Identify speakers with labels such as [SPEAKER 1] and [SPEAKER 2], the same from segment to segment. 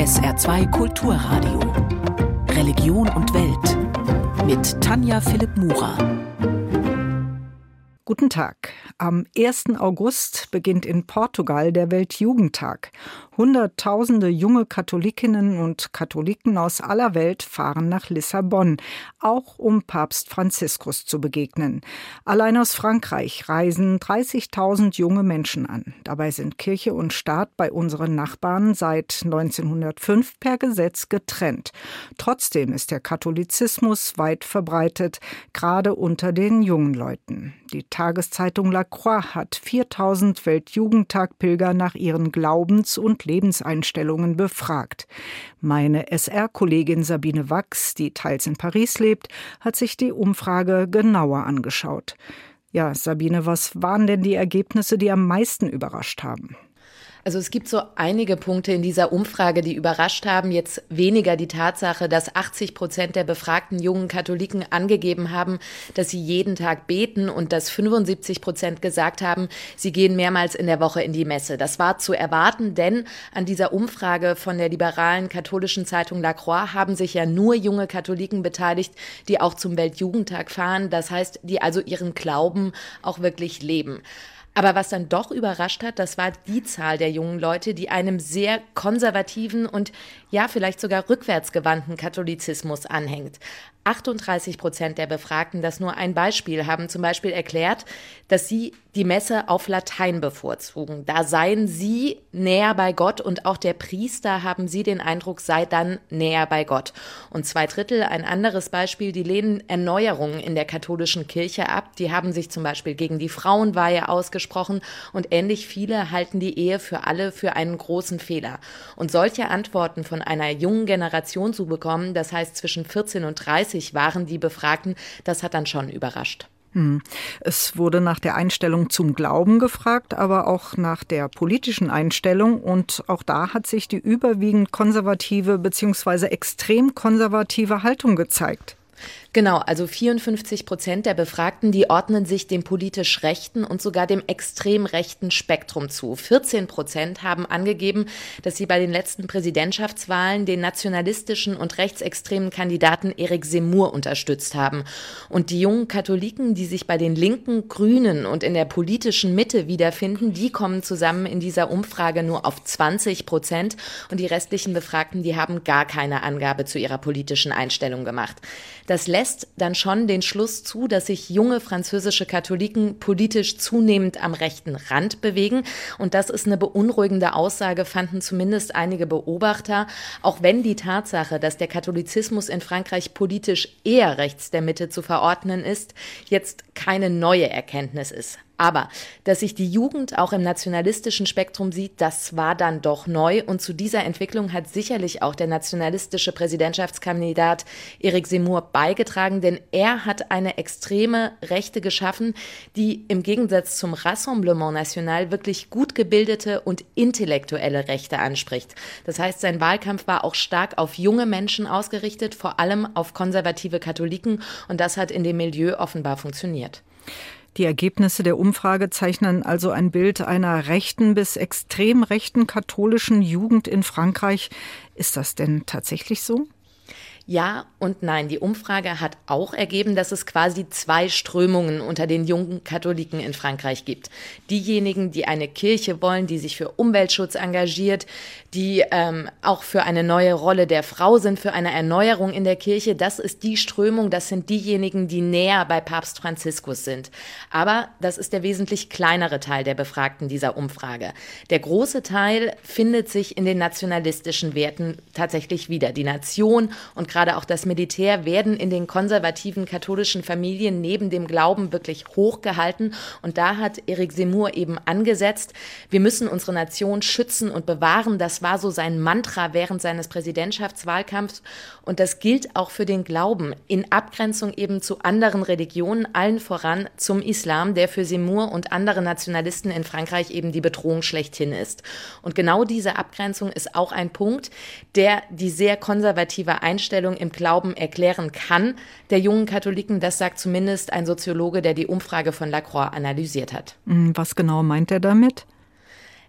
[SPEAKER 1] SR2 Kulturradio. Religion und Welt. Mit Tanja Philipp Murer.
[SPEAKER 2] Guten Tag. Am 1. August beginnt in Portugal der Weltjugendtag. Hunderttausende junge Katholikinnen und Katholiken aus aller Welt fahren nach Lissabon, auch um Papst Franziskus zu begegnen. Allein aus Frankreich reisen 30.000 junge Menschen an. Dabei sind Kirche und Staat bei unseren Nachbarn seit 1905 per Gesetz getrennt. Trotzdem ist der Katholizismus weit verbreitet, gerade unter den jungen Leuten. Die Tageszeitung La Croix hat 4000 Weltjugendtagpilger nach ihren Glaubens- und Lebenseinstellungen befragt. Meine SR-Kollegin Sabine Wachs, die teils in Paris lebt, hat sich die Umfrage genauer angeschaut. Ja, Sabine, was waren denn die Ergebnisse, die am meisten überrascht haben?
[SPEAKER 3] Also es gibt so einige Punkte in dieser Umfrage, die überrascht haben. Jetzt weniger die Tatsache, dass 80 Prozent der befragten jungen Katholiken angegeben haben, dass sie jeden Tag beten und dass 75 Prozent gesagt haben, sie gehen mehrmals in der Woche in die Messe. Das war zu erwarten, denn an dieser Umfrage von der liberalen katholischen Zeitung La Croix haben sich ja nur junge Katholiken beteiligt, die auch zum Weltjugendtag fahren. Das heißt, die also ihren Glauben auch wirklich leben. Aber was dann doch überrascht hat, das war die Zahl der jungen Leute, die einem sehr konservativen und ja vielleicht sogar rückwärtsgewandten Katholizismus anhängt. 38 Prozent der Befragten, das nur ein Beispiel, haben zum Beispiel erklärt, dass sie die Messe auf Latein bevorzugen. Da seien sie näher bei Gott und auch der Priester haben sie den Eindruck, sei dann näher bei Gott. Und zwei Drittel, ein anderes Beispiel, die lehnen Erneuerungen in der katholischen Kirche ab. Die haben sich zum Beispiel gegen die Frauenweihe ausgesprochen und ähnlich viele halten die Ehe für alle für einen großen Fehler. Und solche Antworten von einer jungen Generation zu bekommen, das heißt zwischen 14 und 30, 30 waren die Befragten. Das hat dann schon überrascht.
[SPEAKER 2] Hm. Es wurde nach der Einstellung zum Glauben gefragt, aber auch nach der politischen Einstellung. Und auch da hat sich die überwiegend konservative bzw. extrem konservative Haltung gezeigt.
[SPEAKER 3] Genau, also 54 Prozent der Befragten, die ordnen sich dem politisch rechten und sogar dem extrem rechten Spektrum zu. 14 Prozent haben angegeben, dass sie bei den letzten Präsidentschaftswahlen den nationalistischen und rechtsextremen Kandidaten Eric Semur unterstützt haben. Und die jungen Katholiken, die sich bei den Linken, Grünen und in der politischen Mitte wiederfinden, die kommen zusammen in dieser Umfrage nur auf 20 Prozent. Und die restlichen Befragten, die haben gar keine Angabe zu ihrer politischen Einstellung gemacht. Das lässt dann schon den Schluss zu, dass sich junge französische Katholiken politisch zunehmend am rechten Rand bewegen. Und das ist eine beunruhigende Aussage, fanden zumindest einige Beobachter, auch wenn die Tatsache, dass der Katholizismus in Frankreich politisch eher rechts der Mitte zu verordnen ist, jetzt keine neue Erkenntnis ist. Aber dass sich die Jugend auch im nationalistischen Spektrum sieht, das war dann doch neu. Und zu dieser Entwicklung hat sicherlich auch der nationalistische Präsidentschaftskandidat Eric Seymour beigetragen, denn er hat eine extreme Rechte geschaffen, die im Gegensatz zum Rassemblement National wirklich gut gebildete und intellektuelle Rechte anspricht. Das heißt, sein Wahlkampf war auch stark auf junge Menschen ausgerichtet, vor allem auf konservative Katholiken. Und das hat in dem Milieu offenbar funktioniert.
[SPEAKER 2] Die Ergebnisse der Umfrage zeichnen also ein Bild einer rechten bis extrem rechten katholischen Jugend in Frankreich. Ist das denn tatsächlich so?
[SPEAKER 3] Ja und nein. Die Umfrage hat auch ergeben, dass es quasi zwei Strömungen unter den jungen Katholiken in Frankreich gibt. Diejenigen, die eine Kirche wollen, die sich für Umweltschutz engagiert, die ähm, auch für eine neue Rolle der Frau sind, für eine Erneuerung in der Kirche, das ist die Strömung, das sind diejenigen, die näher bei Papst Franziskus sind. Aber das ist der wesentlich kleinere Teil der Befragten dieser Umfrage. Der große Teil findet sich in den nationalistischen Werten tatsächlich wieder. Die Nation und gerade auch das Militär werden in den konservativen katholischen Familien neben dem Glauben wirklich hochgehalten. Und da hat Eric Seymour eben angesetzt, wir müssen unsere Nation schützen und bewahren. Das war so sein Mantra während seines Präsidentschaftswahlkampfs. Und das gilt auch für den Glauben in Abgrenzung eben zu anderen Religionen, allen voran zum Islam, der für Seymour und andere Nationalisten in Frankreich eben die Bedrohung schlechthin ist. Und genau diese Abgrenzung ist auch ein Punkt, der die sehr konservative Einstellung Einstellung im Glauben erklären kann, der jungen Katholiken. Das sagt zumindest ein Soziologe, der die Umfrage von Lacroix analysiert hat.
[SPEAKER 2] Hm, was genau meint er damit?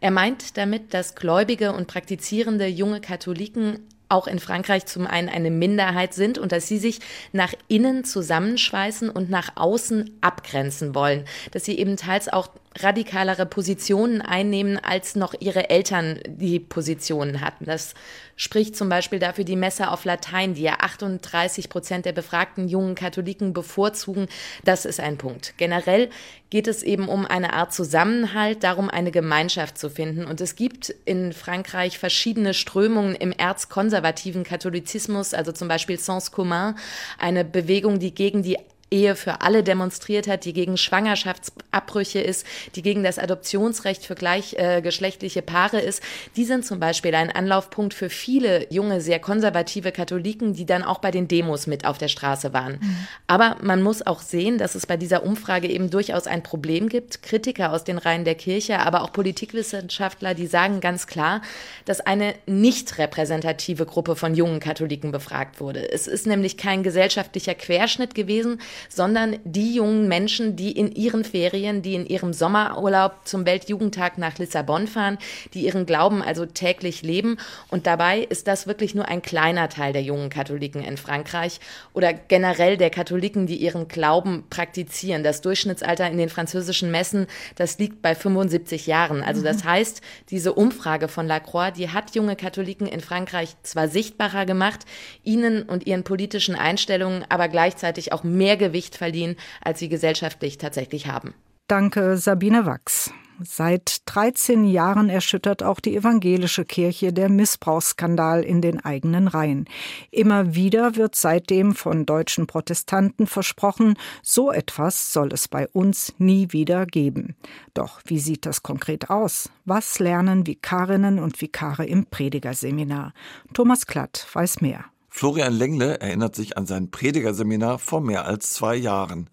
[SPEAKER 3] Er meint damit, dass gläubige und praktizierende junge Katholiken auch in Frankreich zum einen eine Minderheit sind und dass sie sich nach innen zusammenschweißen und nach außen abgrenzen wollen, dass sie eben teils auch radikalere Positionen einnehmen, als noch ihre Eltern die Positionen hatten. Das spricht zum Beispiel dafür die Messe auf Latein, die ja 38 Prozent der befragten jungen Katholiken bevorzugen. Das ist ein Punkt. Generell geht es eben um eine Art Zusammenhalt, darum eine Gemeinschaft zu finden. Und es gibt in Frankreich verschiedene Strömungen im erzkonservativen Katholizismus, also zum Beispiel Sens Commun, eine Bewegung, die gegen die Ehe für alle demonstriert hat, die gegen Schwangerschaftsabbrüche ist, die gegen das Adoptionsrecht für gleichgeschlechtliche äh, Paare ist, die sind zum Beispiel ein Anlaufpunkt für viele junge, sehr konservative Katholiken, die dann auch bei den Demos mit auf der Straße waren. Mhm. Aber man muss auch sehen, dass es bei dieser Umfrage eben durchaus ein Problem gibt. Kritiker aus den Reihen der Kirche, aber auch Politikwissenschaftler, die sagen ganz klar, dass eine nicht repräsentative Gruppe von jungen Katholiken befragt wurde. Es ist nämlich kein gesellschaftlicher Querschnitt gewesen, sondern die jungen Menschen, die in ihren Ferien, die in ihrem Sommerurlaub zum Weltjugendtag nach Lissabon fahren, die ihren Glauben also täglich leben. Und dabei ist das wirklich nur ein kleiner Teil der jungen Katholiken in Frankreich oder generell der Katholiken, die ihren Glauben praktizieren. Das Durchschnittsalter in den französischen Messen, das liegt bei 75 Jahren. Also das mhm. heißt, diese Umfrage von Lacroix, die hat junge Katholiken in Frankreich zwar sichtbarer gemacht, ihnen und ihren politischen Einstellungen aber gleichzeitig auch mehr Gewicht verliehen, als sie gesellschaftlich tatsächlich haben.
[SPEAKER 2] Danke, Sabine Wachs. Seit 13 Jahren erschüttert auch die evangelische Kirche der Missbrauchsskandal in den eigenen Reihen. Immer wieder wird seitdem von deutschen Protestanten versprochen, so etwas soll es bei uns nie wieder geben. Doch wie sieht das konkret aus? Was lernen Vikarinnen und Vikare im Predigerseminar? Thomas Klatt weiß mehr.
[SPEAKER 4] Florian Lengle erinnert sich an sein Predigerseminar vor mehr als zwei Jahren.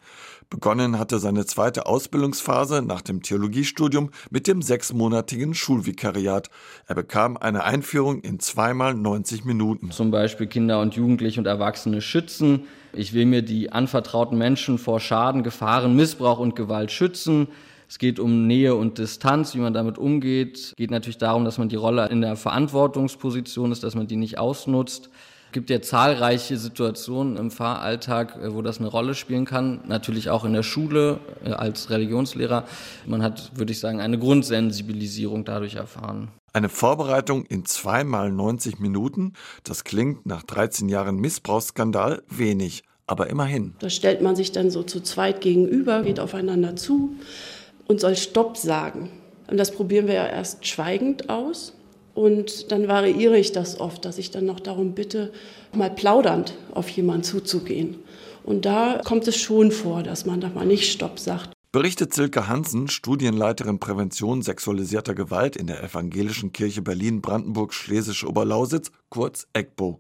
[SPEAKER 4] Begonnen hatte seine zweite Ausbildungsphase nach dem Theologiestudium mit dem sechsmonatigen Schulvikariat. Er bekam eine Einführung in zweimal 90 Minuten.
[SPEAKER 5] Zum Beispiel Kinder und Jugendliche und Erwachsene schützen. Ich will mir die anvertrauten Menschen vor Schaden, Gefahren, Missbrauch und Gewalt schützen. Es geht um Nähe und Distanz, wie man damit umgeht. Es geht natürlich darum, dass man die Rolle in der Verantwortungsposition ist, dass man die nicht ausnutzt gibt ja zahlreiche Situationen im Fahralltag, äh, wo das eine Rolle spielen kann. Natürlich auch in der Schule äh, als Religionslehrer. Man hat, würde ich sagen, eine Grundsensibilisierung dadurch erfahren.
[SPEAKER 4] Eine Vorbereitung in zweimal 90 Minuten, das klingt nach 13 Jahren Missbrauchsskandal wenig, aber immerhin.
[SPEAKER 6] Da stellt man sich dann so zu zweit gegenüber, geht aufeinander zu und soll Stopp sagen. Und das probieren wir ja erst schweigend aus. Und dann variiere ich das oft, dass ich dann noch darum bitte, mal plaudernd auf jemanden zuzugehen. Und da kommt es schon vor, dass man da mal nicht Stopp sagt.
[SPEAKER 4] Berichtet Silke Hansen, Studienleiterin Prävention sexualisierter Gewalt in der Evangelischen Kirche Berlin-Brandenburg-Schlesische Oberlausitz, kurz EGBO.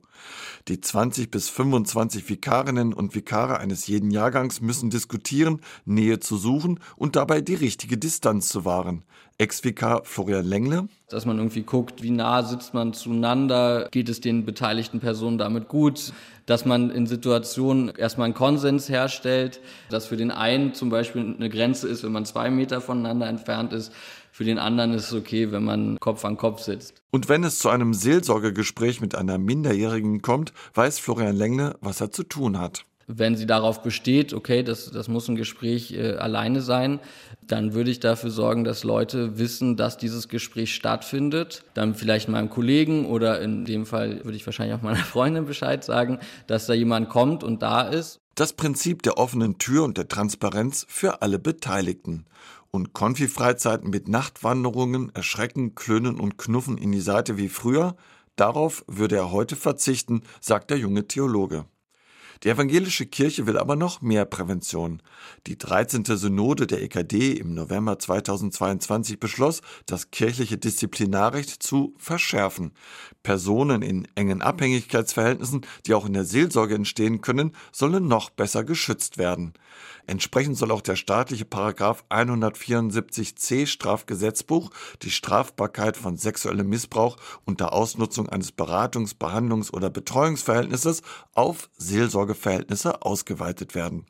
[SPEAKER 4] Die 20 bis 25 Vikarinnen und Vikare eines jeden Jahrgangs müssen diskutieren, Nähe zu suchen und dabei die richtige Distanz zu wahren. Ex-Vikar Florian Lengle.
[SPEAKER 5] Dass man irgendwie guckt, wie nah sitzt man zueinander, geht es den beteiligten Personen damit gut, dass man in Situationen erstmal einen Konsens herstellt, dass für den einen zum Beispiel eine Grenze ist, wenn man zwei Meter voneinander entfernt ist, für den anderen ist es okay, wenn man Kopf an Kopf sitzt.
[SPEAKER 4] Und wenn es zu einem Seelsorgegespräch mit einer Minderjährigen kommt, weiß Florian Lengle, was er zu tun hat.
[SPEAKER 5] Wenn sie darauf besteht, okay, das, das muss ein Gespräch äh, alleine sein, dann würde ich dafür sorgen, dass Leute wissen, dass dieses Gespräch stattfindet. Dann vielleicht meinem Kollegen oder in dem Fall würde ich wahrscheinlich auch meiner Freundin Bescheid sagen, dass da jemand kommt und da ist.
[SPEAKER 4] Das Prinzip der offenen Tür und der Transparenz für alle Beteiligten und Konfi-Freizeiten mit Nachtwanderungen, Erschrecken, Klönen und Knuffen in die Seite wie früher, darauf würde er heute verzichten, sagt der junge Theologe. Die evangelische Kirche will aber noch mehr Prävention. Die 13. Synode der EKD im November 2022 beschloss, das kirchliche Disziplinarrecht zu verschärfen. Personen in engen Abhängigkeitsverhältnissen, die auch in der Seelsorge entstehen können, sollen noch besser geschützt werden. Entsprechend soll auch der staatliche Paragraph 174c Strafgesetzbuch die Strafbarkeit von sexuellem Missbrauch unter Ausnutzung eines Beratungs-, Behandlungs- oder Betreuungsverhältnisses auf Seelsorgeverhältnisse ausgeweitet werden.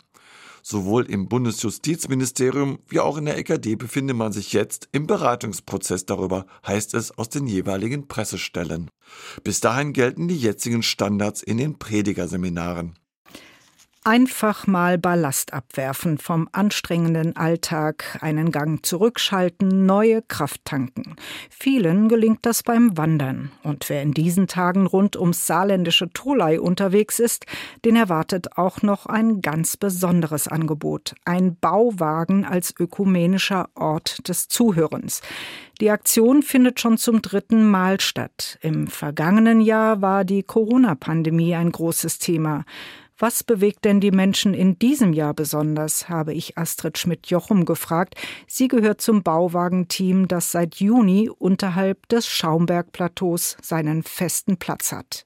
[SPEAKER 4] Sowohl im Bundesjustizministerium wie auch in der EKD befinde man sich jetzt im Beratungsprozess darüber, heißt es aus den jeweiligen Pressestellen. Bis dahin gelten die jetzigen Standards in den Predigerseminaren.
[SPEAKER 2] Einfach mal Ballast abwerfen vom anstrengenden Alltag, einen Gang zurückschalten, neue Kraft tanken. Vielen gelingt das beim Wandern. Und wer in diesen Tagen rund ums saarländische Tolai unterwegs ist, den erwartet auch noch ein ganz besonderes Angebot. Ein Bauwagen als ökumenischer Ort des Zuhörens. Die Aktion findet schon zum dritten Mal statt. Im vergangenen Jahr war die Corona-Pandemie ein großes Thema. Was bewegt denn die Menschen in diesem Jahr besonders, habe ich Astrid Schmidt-Jochum gefragt. Sie gehört zum Bauwagenteam, das seit Juni unterhalb des Schaumbergplateaus seinen festen Platz hat.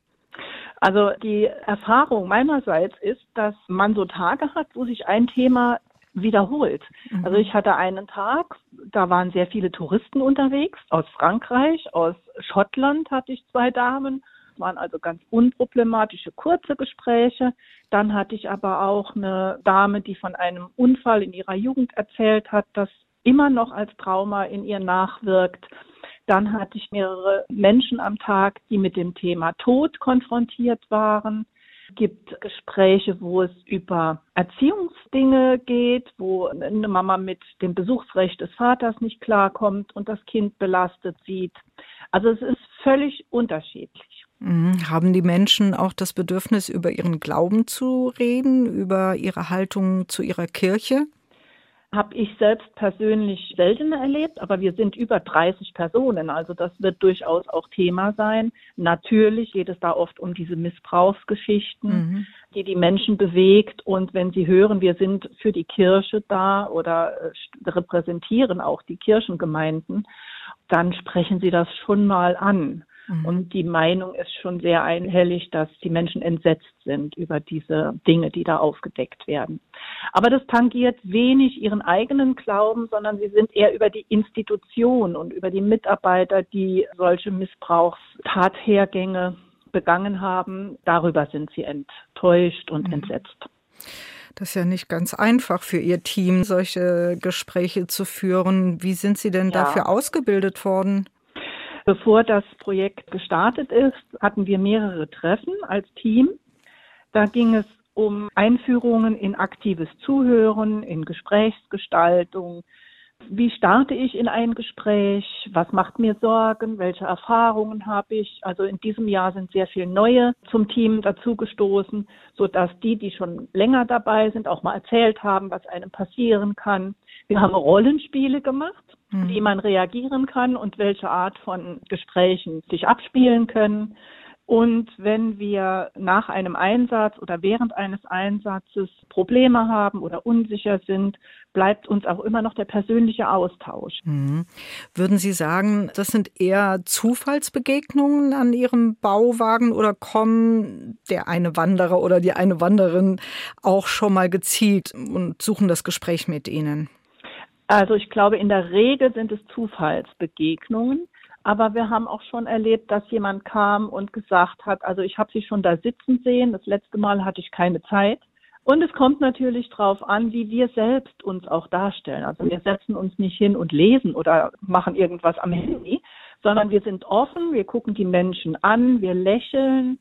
[SPEAKER 7] Also die Erfahrung meinerseits ist, dass man so Tage hat, wo sich ein Thema wiederholt. Mhm. Also ich hatte einen Tag, da waren sehr viele Touristen unterwegs aus Frankreich, aus Schottland hatte ich zwei Damen waren also ganz unproblematische kurze Gespräche. Dann hatte ich aber auch eine Dame, die von einem Unfall in ihrer Jugend erzählt hat, das immer noch als Trauma in ihr nachwirkt. Dann hatte ich mehrere Menschen am Tag, die mit dem Thema Tod konfrontiert waren. Es gibt Gespräche, wo es über Erziehungsdinge geht, wo eine Mama mit dem Besuchsrecht des Vaters nicht klarkommt und das Kind belastet sieht. Also es ist völlig unterschiedlich.
[SPEAKER 2] Mhm. Haben die Menschen auch das Bedürfnis, über ihren Glauben zu reden, über ihre Haltung zu ihrer Kirche?
[SPEAKER 7] Habe ich selbst persönlich selten erlebt, aber wir sind über 30 Personen, also das wird durchaus auch Thema sein. Natürlich geht es da oft um diese Missbrauchsgeschichten, mhm. die die Menschen bewegt. Und wenn sie hören, wir sind für die Kirche da oder äh, repräsentieren auch die Kirchengemeinden, dann sprechen sie das schon mal an. Mhm. Und die Meinung ist schon sehr einhellig, dass die Menschen entsetzt sind über diese Dinge, die da aufgedeckt werden. Aber das tangiert wenig ihren eigenen Glauben, sondern sie sind eher über die Institution und über die Mitarbeiter, die solche Missbrauchstathergänge begangen haben. Darüber sind sie enttäuscht und mhm. entsetzt.
[SPEAKER 2] Das ist ja nicht ganz einfach für Ihr Team, solche Gespräche zu führen. Wie sind Sie denn ja. dafür ausgebildet worden?
[SPEAKER 7] Bevor das Projekt gestartet ist, hatten wir mehrere Treffen als Team. Da ging es um Einführungen in aktives Zuhören, in Gesprächsgestaltung. Wie starte ich in ein Gespräch? Was macht mir Sorgen? Welche Erfahrungen habe ich? Also in diesem Jahr sind sehr viele neue zum Team dazugestoßen, sodass die, die schon länger dabei sind, auch mal erzählt haben, was einem passieren kann. Wir haben Rollenspiele gemacht mhm. wie man reagieren kann und welche Art von Gesprächen sich abspielen können. Und wenn wir nach einem Einsatz oder während eines Einsatzes Probleme haben oder unsicher sind, bleibt uns auch immer noch der persönliche Austausch.
[SPEAKER 2] Mhm. Würden Sie sagen, das sind eher Zufallsbegegnungen an Ihrem Bauwagen oder kommen der eine Wanderer oder die eine Wanderin auch schon mal gezielt und suchen das Gespräch mit Ihnen?
[SPEAKER 7] Also ich glaube, in der Regel sind es Zufallsbegegnungen. Aber wir haben auch schon erlebt, dass jemand kam und gesagt hat, also ich habe sie schon da sitzen sehen, das letzte Mal hatte ich keine Zeit. Und es kommt natürlich darauf an, wie wir selbst uns auch darstellen. Also wir setzen uns nicht hin und lesen oder machen irgendwas am Handy, sondern wir sind offen, wir gucken die Menschen an, wir lächeln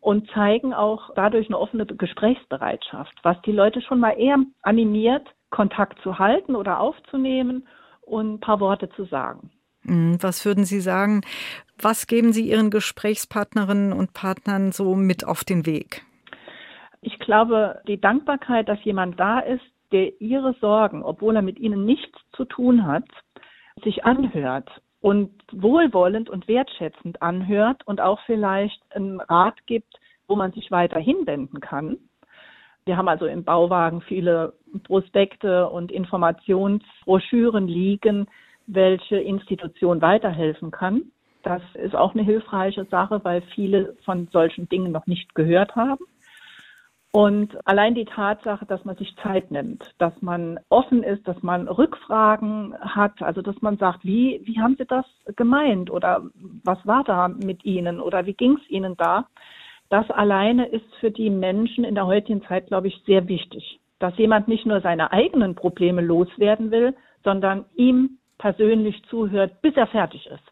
[SPEAKER 7] und zeigen auch dadurch eine offene Gesprächsbereitschaft, was die Leute schon mal eher animiert, Kontakt zu halten oder aufzunehmen und ein paar Worte zu sagen.
[SPEAKER 2] Mhm, was würden Sie sagen? Was geben Sie Ihren Gesprächspartnerinnen und Partnern so mit auf den Weg?
[SPEAKER 7] Ich glaube, die Dankbarkeit, dass jemand da ist, der Ihre Sorgen, obwohl er mit Ihnen nichts zu tun hat, sich anhört und wohlwollend und wertschätzend anhört und auch vielleicht einen Rat gibt, wo man sich weiter hinwenden kann. Wir haben also im Bauwagen viele Prospekte und Informationsbroschüren liegen, welche Institution weiterhelfen kann. Das ist auch eine hilfreiche Sache, weil viele von solchen Dingen noch nicht gehört haben. Und allein die Tatsache, dass man sich Zeit nimmt, dass man offen ist, dass man Rückfragen hat, also dass man sagt, wie, wie haben Sie das gemeint oder was war da mit Ihnen oder wie ging es Ihnen da? Das alleine ist für die Menschen in der heutigen Zeit, glaube ich, sehr wichtig. dass jemand nicht nur seine eigenen Probleme loswerden will, sondern ihm persönlich zuhört, bis er fertig ist.